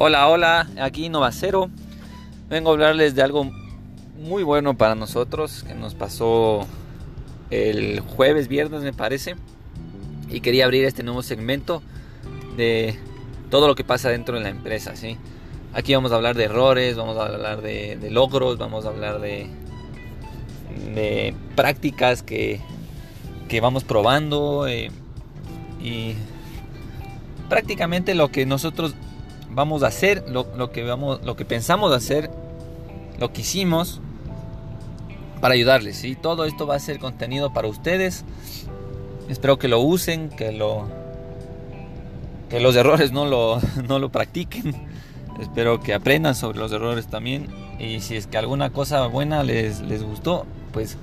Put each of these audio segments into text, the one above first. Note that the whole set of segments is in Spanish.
Hola, hola, aquí Novacero. Vengo a hablarles de algo muy bueno para nosotros que nos pasó el jueves, viernes me parece. Y quería abrir este nuevo segmento de todo lo que pasa dentro de la empresa, ¿sí? Aquí vamos a hablar de errores, vamos a hablar de, logros, vamos a hablar de, de prácticas que, que vamos probando eh, y prácticamente lo que nosotros vamos a hacer, lo, que vamos, lo que pensamos hacer, lo que hicimos para ayudarles. y Todo esto va a ser contenido para ustedes. Espero que lo usen, que lo que los errores no lo, no lo practiquen. Espero que aprendan sobre los errores también. Y si es que alguna cosa buena les, les gustó, pues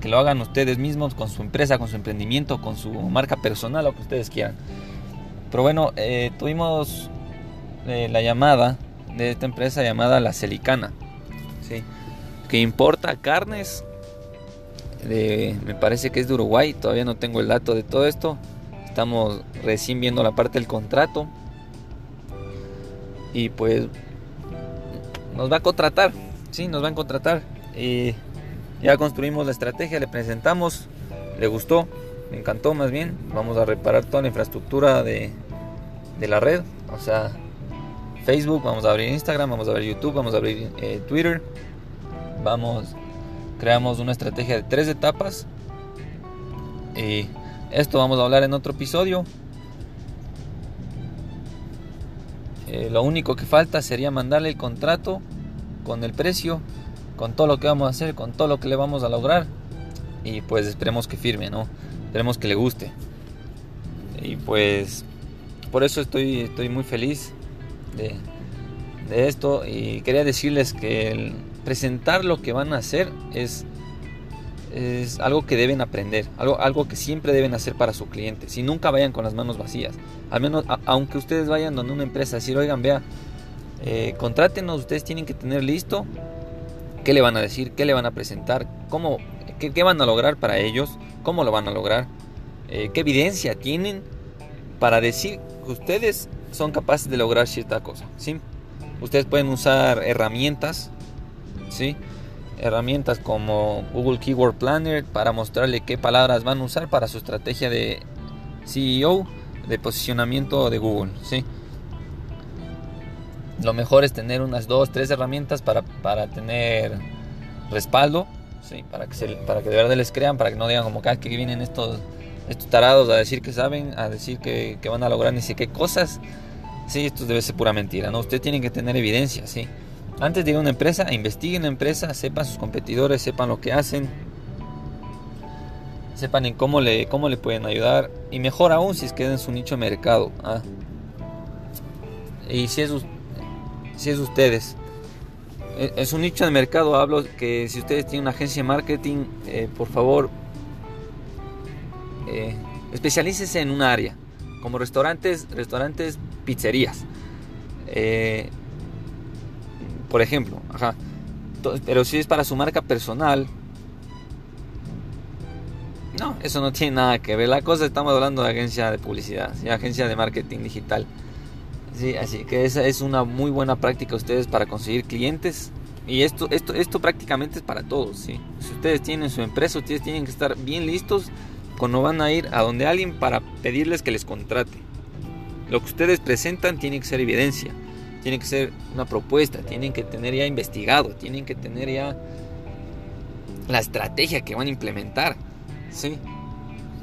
que lo hagan ustedes mismos con su empresa, con su emprendimiento, con su marca personal, lo que ustedes quieran. Pero bueno, eh, tuvimos la llamada de esta empresa llamada La Celicana, ¿sí? que importa carnes, me parece que es de Uruguay, todavía no tengo el dato de todo esto, estamos recién viendo la parte del contrato. Y pues nos va a contratar, sí, nos va a contratar. Y ya construimos la estrategia, le presentamos, le gustó, me encantó más bien, vamos a reparar toda la infraestructura de, de la red, o sea, Facebook, vamos a abrir Instagram, vamos a abrir YouTube, vamos a abrir eh, Twitter. Vamos, creamos una estrategia de tres etapas. Y esto vamos a hablar en otro episodio. Eh, lo único que falta sería mandarle el contrato con el precio, con todo lo que vamos a hacer, con todo lo que le vamos a lograr. Y pues esperemos que firme, ¿no? Esperemos que le guste. Y pues por eso estoy, estoy muy feliz de, esto. Y quería decirles que presentar lo que van a hacer es, es algo que deben aprender, algo, algo que siempre deben hacer para su cliente. Si nunca vayan con las manos vacías, al menos aunque ustedes vayan donde una empresa, decir, oigan, vea, eh, contrátenos, ustedes tienen que tener listo qué le van a decir, qué le van a presentar, cómo, qué, van a lograr para ellos, cómo lo van a lograr, eh, qué evidencia tienen para decir que ustedes son capaces de lograr cierta cosa, ¿sí? Ustedes pueden usar herramientas, ¿sí? Herramientas como Google Keyword Planner para mostrarle qué palabras van a usar para su estrategia de CEO, de posicionamiento de Google, ¿sí? Lo mejor es tener unas dos, tres herramientas para, para tener respaldo, ¿sí? Para que, se, para que de verdad les crean, para que no digan como que, que vienen estos estos tarados a decir que saben, a decir que, van a lograr ni sé qué cosas, sí, esto debe ser pura mentira, ¿no? Ustedes tienen que tener evidencia, sí. Antes de ir a una empresa, investiguen la empresa, sepan sus competidores, sepan lo que hacen, sepan en cómo le, cómo le pueden ayudar y mejor aún si es que en su nicho de mercado. ¿ah? Y si es, si es ustedes, es un nicho de mercado, hablo que si ustedes tienen una agencia de marketing, eh, por favor eh, especialícese en un área, como restaurantes, restaurantes, pizzerías. Eh, por ejemplo. Pero si es para su marca personal, no, eso no tiene nada que ver. La cosa estamos hablando de agencia de publicidad, agencia de marketing digital. Sí, así que esa es una muy buena práctica ustedes para conseguir clientes. Y esto, esto, esto prácticamente es para todos. ¿sí? Si ustedes tienen su empresa, ustedes tienen que estar bien listos cuando van a ir a donde alguien para pedirles que les contrate. Lo que ustedes presentan tiene que ser evidencia, tiene que ser una propuesta, tienen que tener ya investigado, tienen que tener ya la estrategia que van a implementar. ¿sí?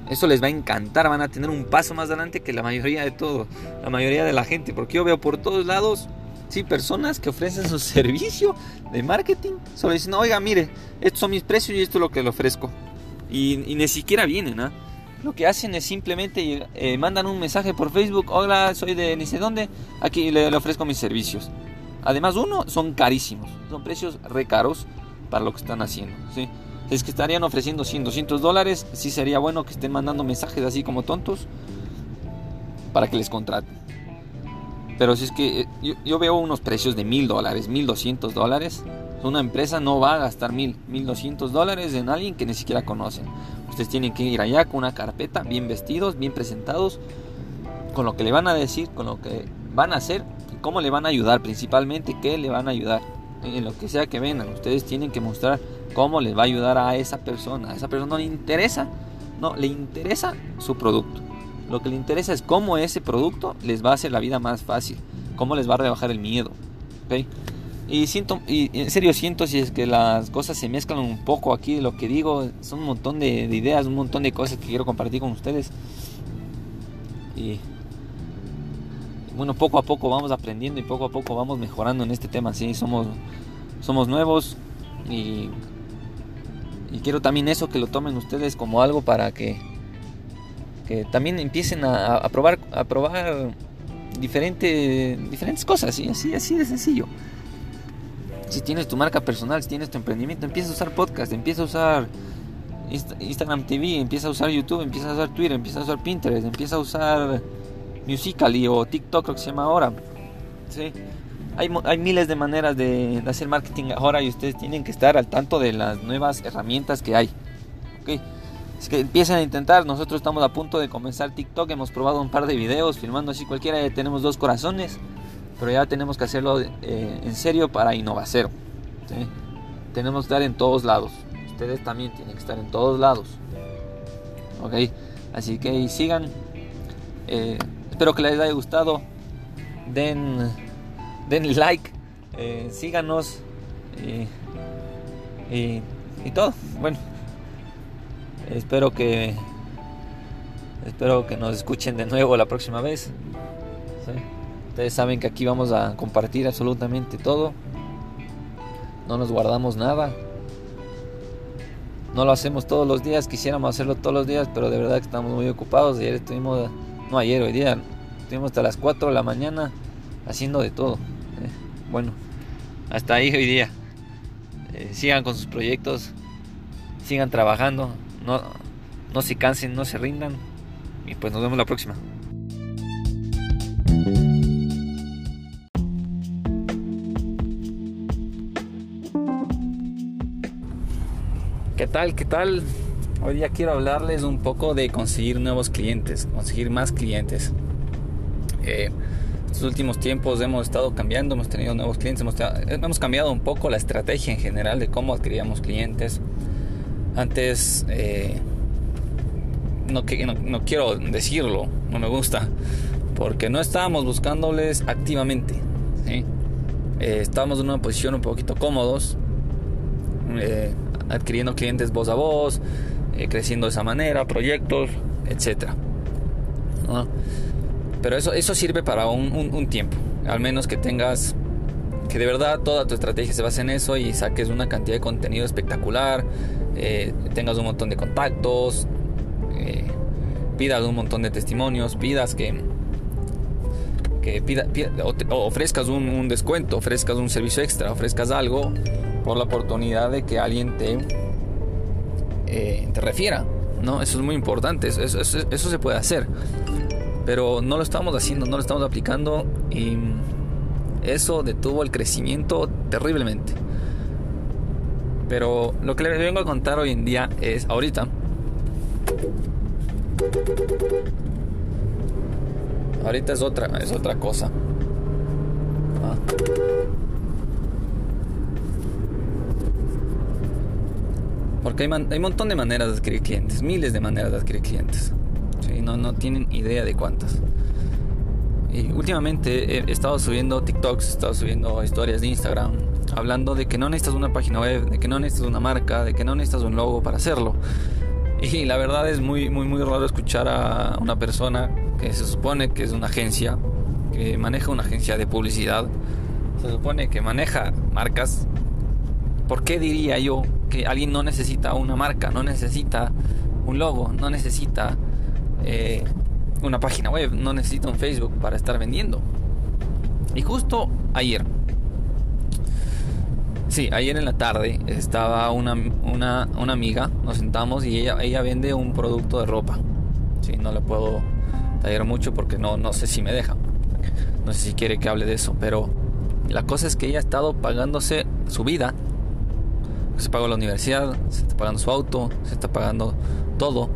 Eso les va a encantar, van a tener un paso más adelante que la mayoría de todo, la mayoría de la gente, porque yo veo por todos lados, sí, personas que ofrecen su servicio de marketing, solo dicen, oiga, mire, estos son mis precios y esto es lo que le ofrezco. Y, ni siquiera vienen, ¿ah? Lo que hacen es simplemente eh, mandan un mensaje por Facebook, hola, soy de ni sé dónde, aquí le, ofrezco mis servicios. Además, uno, son carísimos, son precios re caros para lo que están haciendo, ¿sí? Es que estarían ofreciendo 100, 200 dólares, sí sería bueno que estén mandando mensajes así como tontos para que les contraten. Pero si es que eh, yo, yo veo unos precios de 1000 dólares, 1200 dólares, una empresa no va a gastar mil, mil doscientos dólares en alguien que ni siquiera conocen. Ustedes tienen que ir allá con una carpeta, bien vestidos, bien presentados, con lo que le van a decir, con lo que van a hacer cómo le van a ayudar, principalmente qué le van a ayudar. En lo que sea que vendan, ustedes tienen que mostrar cómo les va a ayudar a esa persona. A esa persona no le interesa, no, le interesa su producto. Lo que le interesa es cómo ese producto les va a hacer la vida más fácil, cómo les va a rebajar el miedo. ¿okay? Y siento, y en serio siento si es que las cosas se mezclan un poco aquí, lo que digo, son un montón de, ideas, un montón de cosas que quiero compartir con ustedes. Y bueno, poco a poco vamos aprendiendo y poco a poco vamos mejorando en este tema, sí, somos, somos nuevos y, y quiero también eso que lo tomen ustedes como algo para que, que también empiecen a, a probar, a probar diferente, diferentes cosas, ¿sí? así, así de sencillo si tienes tu marca personal, si tienes tu emprendimiento, empieza a usar podcast, empieza a usar Instagram TV, empieza a usar YouTube, empieza a usar Twitter, empieza a usar Pinterest, empieza a usar Musical.ly o TikTok, creo que se llama ahora. ¿Sí? Hay, hay, miles de maneras de, hacer marketing ahora y ustedes tienen que estar al tanto de las nuevas herramientas que hay. ¿Okay? Es que empiecen a intentar. Nosotros estamos a punto de comenzar TikTok. Hemos probado un par de videos filmando así cualquiera. Tenemos dos corazones pero ya tenemos que hacerlo eh, en serio para innovar. Tenemos que estar en todos lados. Ustedes también tienen que estar en todos lados. Ok, así que sigan. Eh, espero que les haya gustado. Den, den like, eh, síganos y, y, todo. Bueno, espero que espero que nos escuchen de nuevo la próxima vez. Ustedes saben que aquí vamos a compartir absolutamente todo. No nos guardamos nada. No lo hacemos todos los días, quisiéramos hacerlo todos los días, pero de verdad que estamos muy ocupados. Ayer estuvimos, no ayer, hoy día, estuvimos hasta las 4 de la mañana haciendo de todo. ¿eh? bueno, hasta ahí hoy día. Eh, sigan con sus proyectos, sigan trabajando, no, no se cansen, no se rindan. Y pues nos vemos la próxima. Tal? ¿Qué tal? Hoy día quiero hablarles un poco de conseguir nuevos clientes, conseguir más clientes. Eh, estos últimos tiempos hemos estado cambiando, hemos tenido nuevos clientes, hemos, cambiado un poco la estrategia en general de cómo adquiríamos clientes. Antes, eh, no, no, quiero decirlo, no me gusta, porque no estábamos buscándoles activamente. ¿sí? Eh, estábamos en una posición un poquito cómodos adquiriendo clientes voz a voz, eh, creciendo de esa manera, proyectos, etc. Pero eso, eso sirve para un, tiempo, al menos que tengas, que de verdad toda tu estrategia se base en eso y saques una cantidad de contenido espectacular, eh, tengas un montón de contactos, eh, pidas un montón de testimonios, pidas que, que pida, ofrezcas un, descuento, ofrezcas un servicio extra, ofrezcas algo por la oportunidad de que alguien te, eh, refiera. ¿no? Eso es muy importante, eso, eso, se puede hacer. Pero no lo estamos haciendo, no lo estamos aplicando y eso detuvo el crecimiento terriblemente. Pero lo que les vengo a contar hoy en día es, ahorita, ahorita es otra, es otra cosa. Ah. Porque hay, un montón de maneras de adquirir clientes, miles de maneras de adquirir clientes. No, no tienen idea de cuántas. Y últimamente he estado subiendo TikToks, he estado subiendo historias de Instagram, hablando de que no necesitas una página web, de que no necesitas una marca, de que no necesitas un logo para hacerlo. Y la verdad es muy, muy, muy raro escuchar a una persona que se supone que es una agencia, que maneja una agencia de publicidad, se supone que maneja marcas. ¿Por qué diría yo que alguien no necesita una marca, no necesita un logo, no necesita eh, una página web, no necesita un Facebook para estar vendiendo. Y justo ayer, sí, ayer en la tarde estaba una, una, una amiga, nos sentamos y ella, ella vende un producto de ropa. Sí, no le puedo tallar mucho porque no, no sé si me deja. No sé si quiere que hable de eso, pero la cosa es que ella ha estado pagándose su vida se pagó la universidad, se está pagando su auto, se está pagando todo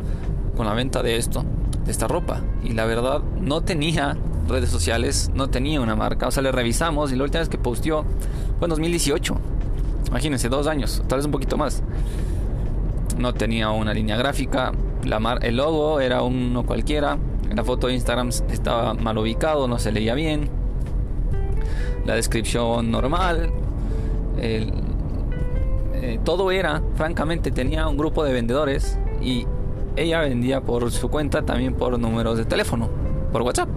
con la venta de esto, de esta ropa. Y la verdad no tenía redes sociales, no tenía una marca. O sea, le revisamos y la última vez que posteó fue en 2018. Imagínense, dos años, tal vez un poquito más. No tenía una línea gráfica, la el logo era uno cualquiera, la foto de Instagram estaba mal ubicado, no se leía bien, la descripción normal, eh, todo era, francamente, tenía un grupo de vendedores y ella vendía por su cuenta también por números de teléfono, por WhatsApp.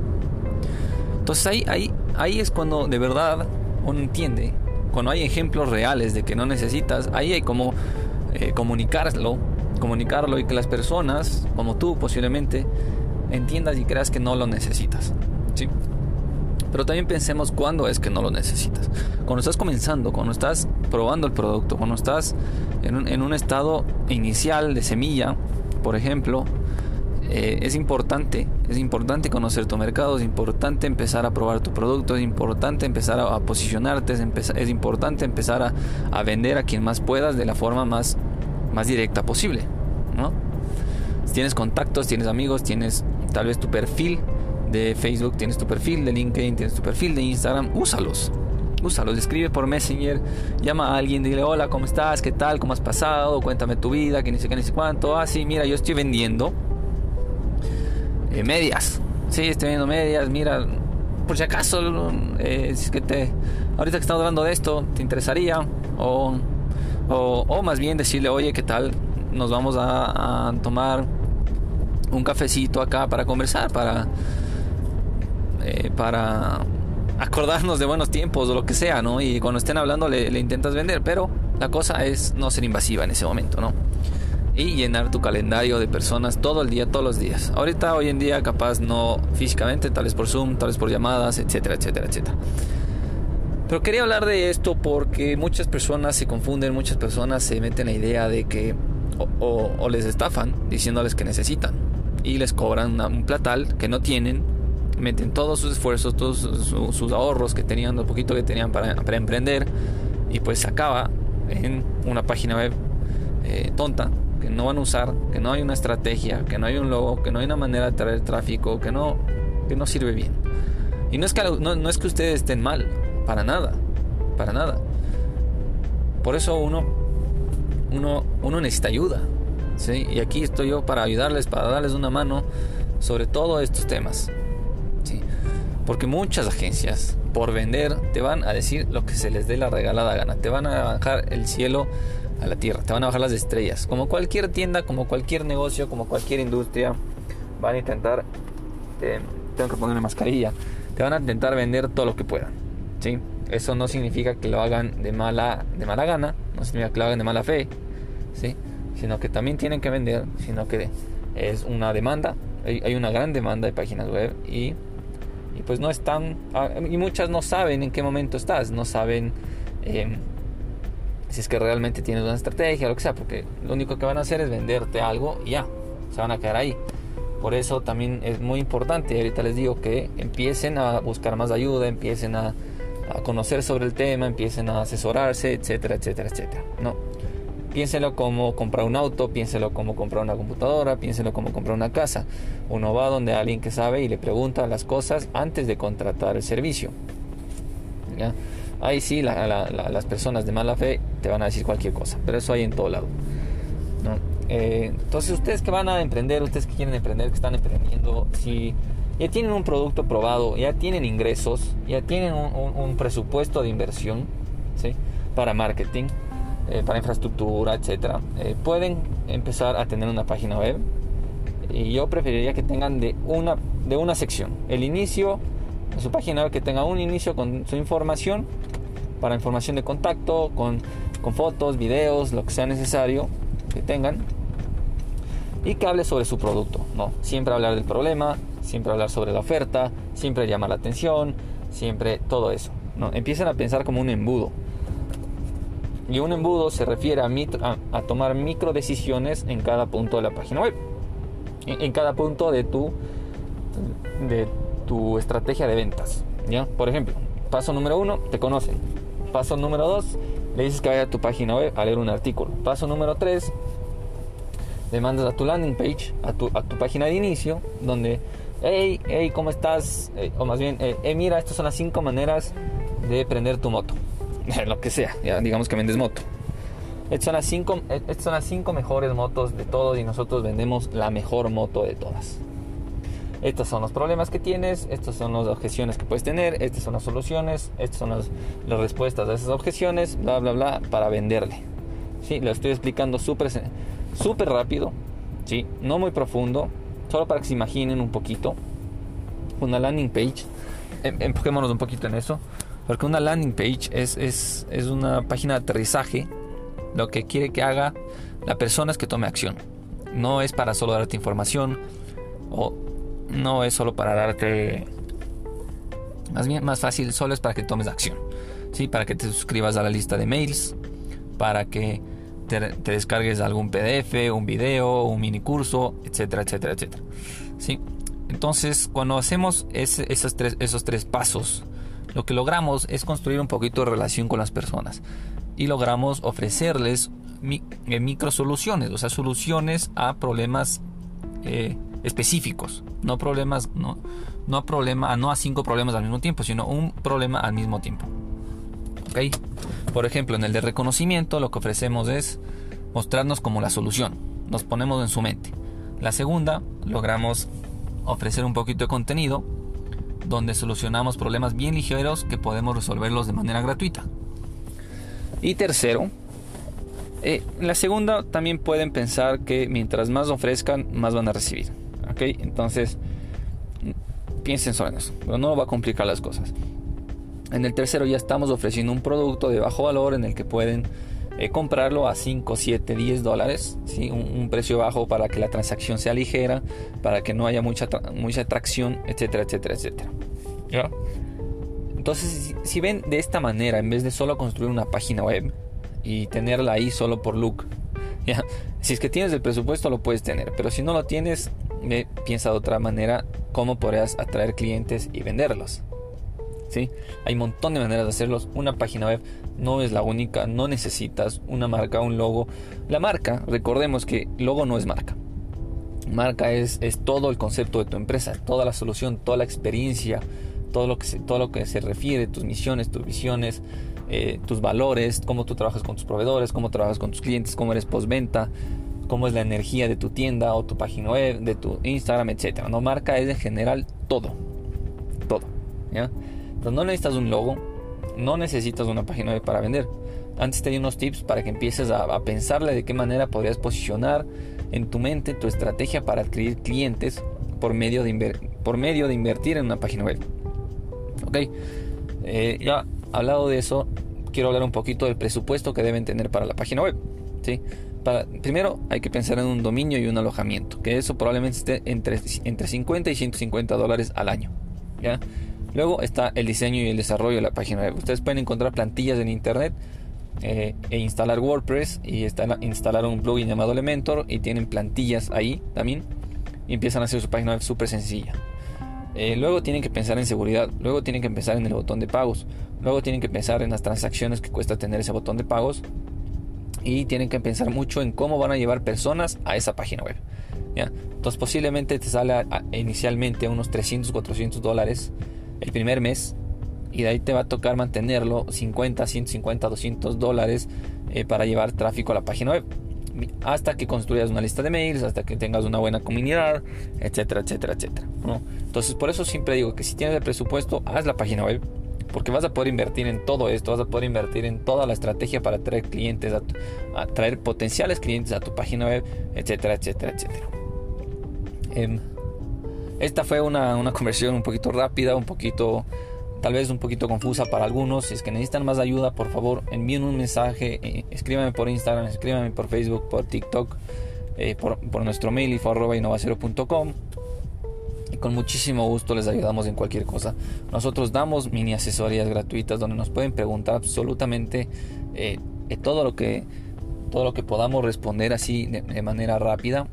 Entonces ahí, ahí, ahí es cuando de verdad uno entiende, cuando hay ejemplos reales de que no necesitas, ahí hay como eh, comunicarlo, comunicarlo y que las personas, como tú posiblemente, entiendas y creas que no lo necesitas. ¿sí? Pero también pensemos cuándo es que no lo necesitas. Cuando estás comenzando, cuando estás probando el producto, cuando estás en un, en un estado inicial de semilla, por ejemplo, eh, es importante, es importante conocer tu mercado, es importante empezar a probar tu producto, es importante empezar a, posicionarte, es, es, importante empezar a, a, vender a quien más puedas de la forma más, más directa posible, ¿no? Tienes contactos, tienes amigos, tienes tal vez tu perfil de Facebook, tienes tu perfil de LinkedIn, tienes tu perfil de Instagram, úsalos. Úsalos, escribe por Messenger, llama a alguien, dile hola, ¿cómo estás? ¿Qué tal? ¿Cómo has pasado? Cuéntame tu vida, que ni sé qué, ni sé cuánto. Ah, sí, mira, yo estoy vendiendo eh, medias. Sí, estoy vendiendo medias, mira, por si acaso, eh, si es que te, ahorita que estamos hablando de esto, ¿te interesaría? O, o, más bien decirle, oye, ¿qué tal? Nos vamos a, a tomar un cafecito acá para conversar, para eh, para acordarnos de buenos tiempos o lo que sea, ¿no? Y cuando estén hablando le, intentas vender, pero la cosa es no ser invasiva en ese momento, ¿no? Y llenar tu calendario de personas todo el día, todos los días. Ahorita, hoy en día, capaz no físicamente, tal vez por Zoom, tal vez por llamadas, etcétera, etcétera, etcétera. Pero quería hablar de esto porque muchas personas se confunden, muchas personas se meten la idea de que o, les estafan diciéndoles que necesitan y les cobran un platal que no tienen meten todos sus esfuerzos, todos sus, ahorros que tenían, lo poquito que tenían para, emprender, y pues acaba en una página web eh, tonta que no van a usar, que no hay una estrategia, que no hay un logo, que no hay una manera de traer tráfico, que no, que no sirve bien. Y no es que, no, es que ustedes estén mal, para nada, para nada. Por eso uno, uno, uno necesita ayuda. ¿Sí? Y aquí estoy yo para ayudarles, para darles una mano sobre todos estos temas. Porque muchas agencias, por vender, te van a decir lo que se les dé la regalada gana. Te van a bajar el cielo a la tierra, te van a bajar las estrellas. Como cualquier tienda, como cualquier negocio, como cualquier industria, van a intentar, eh, tengo que ponerme mascarilla, te van a intentar vender todo lo que puedan. ¿sí? Eso no significa que lo hagan de mala, de mala gana, no significa que lo hagan de mala fe, ¿sí? Sino que también tienen que vender, sino que es una demanda, hay, una gran demanda de páginas web y y pues no están, ah, y muchas no saben en qué momento estás, no saben em, si es que realmente tienes una estrategia lo que sea, porque lo único que van a hacer es venderte algo y ya, se van a quedar ahí. Por eso también es muy importante, ahorita les digo que empiecen a buscar más ayuda, empiecen a, a conocer sobre el tema, empiecen a asesorarse, etcétera, etcétera, etcétera. No, Piénselo como comprar un auto, piénselo como comprar una computadora, piénselo como comprar una casa. Uno va donde alguien que sabe y le pregunta las cosas antes de contratar el servicio. Ahí sí, las personas de mala fe te van a decir cualquier cosa, pero eso hay en todo lado. Eh, entonces, ustedes que van a emprender, ustedes que quieren emprender, que están emprendiendo, si ya tienen un producto probado, ya tienen ingresos, ya tienen un, presupuesto de inversión para marketing, eh, para infraestructura, etcétera, eh, pueden empezar a tener una página web. Y yo preferiría que tengan de una, de una sección. El inicio de su página web, que tenga un inicio con su información, para información de contacto, con, con fotos, videos, lo que sea necesario que tengan. Y que hable sobre su producto. No, siempre hablar del problema, siempre hablar sobre la oferta, siempre llamar la atención, siempre todo eso. No, empiecen a pensar como un embudo y un embudo se refiere a, a, tomar micro decisiones en cada punto de la página web. En, cada punto de tu, de tu estrategia de ventas. ¿ya? Por ejemplo, paso número uno, te conocen. Paso número dos, le dices que vaya a tu página web a leer un artículo. Paso número tres, le mandas a tu landing page, a tu, a tu página de inicio, donde hey, hey, ¿cómo estás? Eh, o más bien, hey, mira, estas son las cinco maneras de prender tu moto. Lo que sea, ya digamos que vendes moto. Estas son, las cinco, estas son las cinco mejores motos de todos y nosotros vendemos la mejor moto de todas. Estos son los problemas que tienes, estas son las objeciones que puedes tener, estas son las soluciones, estas son las, las respuestas a esas objeciones, bla, bla, bla, para venderle. Sí, lo estoy explicando súper súper rápido, sí, no muy profundo, solo para que se imaginen un poquito. Una landing page, em, empujémonos un poquito en eso, porque una landing page es, es, es una página de aterrizaje, lo que quiere que haga la persona es que tome acción. No es para solo darte información o no es solo para darte más bien más fácil solo es para que tomes acción sí para que te suscribas a la lista de mails para que te, descargues algún PDF un video un mini curso etcétera etcétera etcétera sí entonces cuando hacemos esos, tres, esos tres pasos lo que logramos es construir un poquito de relación con las personas y logramos ofrecerles eh, micro soluciones o sea soluciones a problemas eh, específicos, no problemas, no, no problema, no a cinco problemas al mismo tiempo, sino un problema al mismo tiempo. ¿Ok? Por ejemplo, en el de reconocimiento lo que ofrecemos es mostrarnos como la solución, nos ponemos en su mente. La segunda, logramos ofrecer un poquito de contenido donde solucionamos problemas bien ligeros que podemos resolverlos de manera gratuita. Y tercero, eh, la segunda también pueden pensar que mientras más ofrezcan, más van a recibir. ¿ok? Entonces, piensen solo en eso, pero no va a complicar las cosas. En el tercero ya estamos ofreciendo un producto de bajo valor en el que pueden eh, comprarlo a 5, 7, 10 dólares, ¿sí? Un, precio bajo para que la transacción sea ligera, para que no haya mucha, mucha atracción, etcétera, etcétera, etcétera. Entonces, si, ven de esta manera, en vez de solo construir una página web y tenerla ahí solo por look, si es que tienes el presupuesto lo puedes tener, pero si no lo tienes, piensa de otra manera cómo podrías atraer clientes y venderlos. Hay un montón de maneras de hacerlos. Una página web no es la única, no necesitas una marca, un logo. La marca, recordemos que logo no es marca. Marca es, es todo el concepto de tu empresa, toda la solución, toda la experiencia, todo lo que se, todo lo que se refiere, tus misiones, tus visiones, eh, tus valores, cómo tú trabajas con tus proveedores, cómo trabajas con tus clientes, cómo eres postventa, cómo es la energía de tu tienda o tu página web, de tu Instagram, etcétera. No marca es en general todo. Todo. ¿ya? No necesitas un logo, no necesitas una página web para vender. Antes te di unos tips para que empieces a, pensarle de qué manera podrías posicionar en tu mente tu estrategia para adquirir clientes por medio de, por medio de invertir en una página web. Ok, eh, ya hablado de eso, quiero hablar un poquito del presupuesto que deben tener para la página web. ¿sí? primero hay que pensar en un dominio y un alojamiento, que eso probablemente esté entre, entre 50 y 150 dólares al año. ¿ya? Luego está el diseño y el desarrollo de la página web. Ustedes pueden encontrar plantillas en internet eh, e instalar WordPress y instalar un plugin llamado Elementor y tienen plantillas ahí también y empiezan a hacer su página web súper sencilla. Eh, luego tienen que pensar en seguridad, luego tienen que pensar en el botón de pagos, luego tienen que pensar en las transacciones que cuesta tener ese botón de pagos y tienen que pensar mucho en cómo van a llevar personas a esa página web. ¿ya? Entonces posiblemente te sale inicialmente unos 300, 400 dólares el primer mes y de ahí te va a tocar mantenerlo 50, 150, 200 dólares eh, para llevar tráfico a la página web. Hasta que construyas una lista de mails, hasta que tengas una buena comunidad, etcétera, etcétera, etcétera. ¿no? Entonces por eso siempre digo que si tienes el presupuesto, haz la página web porque vas a poder invertir en todo esto, vas a poder invertir en toda la estrategia para atraer clientes, a, traer potenciales clientes a tu página web, etcétera, etcétera, etcétera. Em, esta fue una, conversión un poquito rápida, un poquito, tal vez un poquito confusa para algunos. Si es que necesitan más ayuda, por favor, envíen un mensaje, eh, escríbanme por Instagram, escríbanme por Facebook, por TikTok, eh, por, por, nuestro mail info.innovacero.com y con muchísimo gusto les ayudamos en cualquier cosa. Nosotros damos mini asesorías gratuitas donde nos pueden preguntar absolutamente eh, todo lo que todo lo que podamos responder así de, manera rápida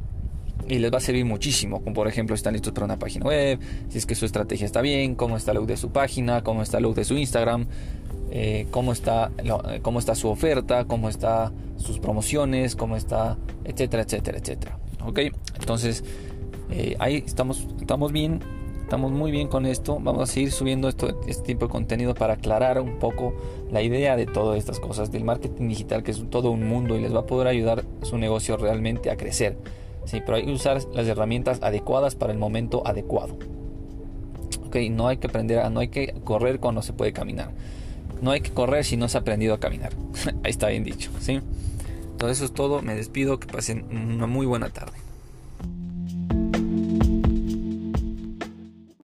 y les va a servir muchísimo, como por ejemplo están listos para una página web, si es que su estrategia está bien, cómo está el look de su página, cómo está el look de su Instagram, eh, cómo, está, cómo está su oferta, cómo está sus promociones, cómo está, etcétera, etcétera, etcétera. ¿Ok? Entonces, eh, ahí estamos, estamos bien. estamos muy bien con esto. Vamos a seguir subiendo esto, este tipo de contenido para aclarar un poco la idea de todas estas cosas del marketing digital, que es todo un mundo y les va a poder ayudar su negocio realmente a crecer. Sí, pero hay que usar las herramientas adecuadas para el momento adecuado. Ok, no hay que aprender a, no hay que correr cuando se puede caminar. No hay que correr si no se ha aprendido a caminar. Ahí está bien dicho, ¿sí? Entonces eso es todo. Me despido. Que pasen una muy buena tarde.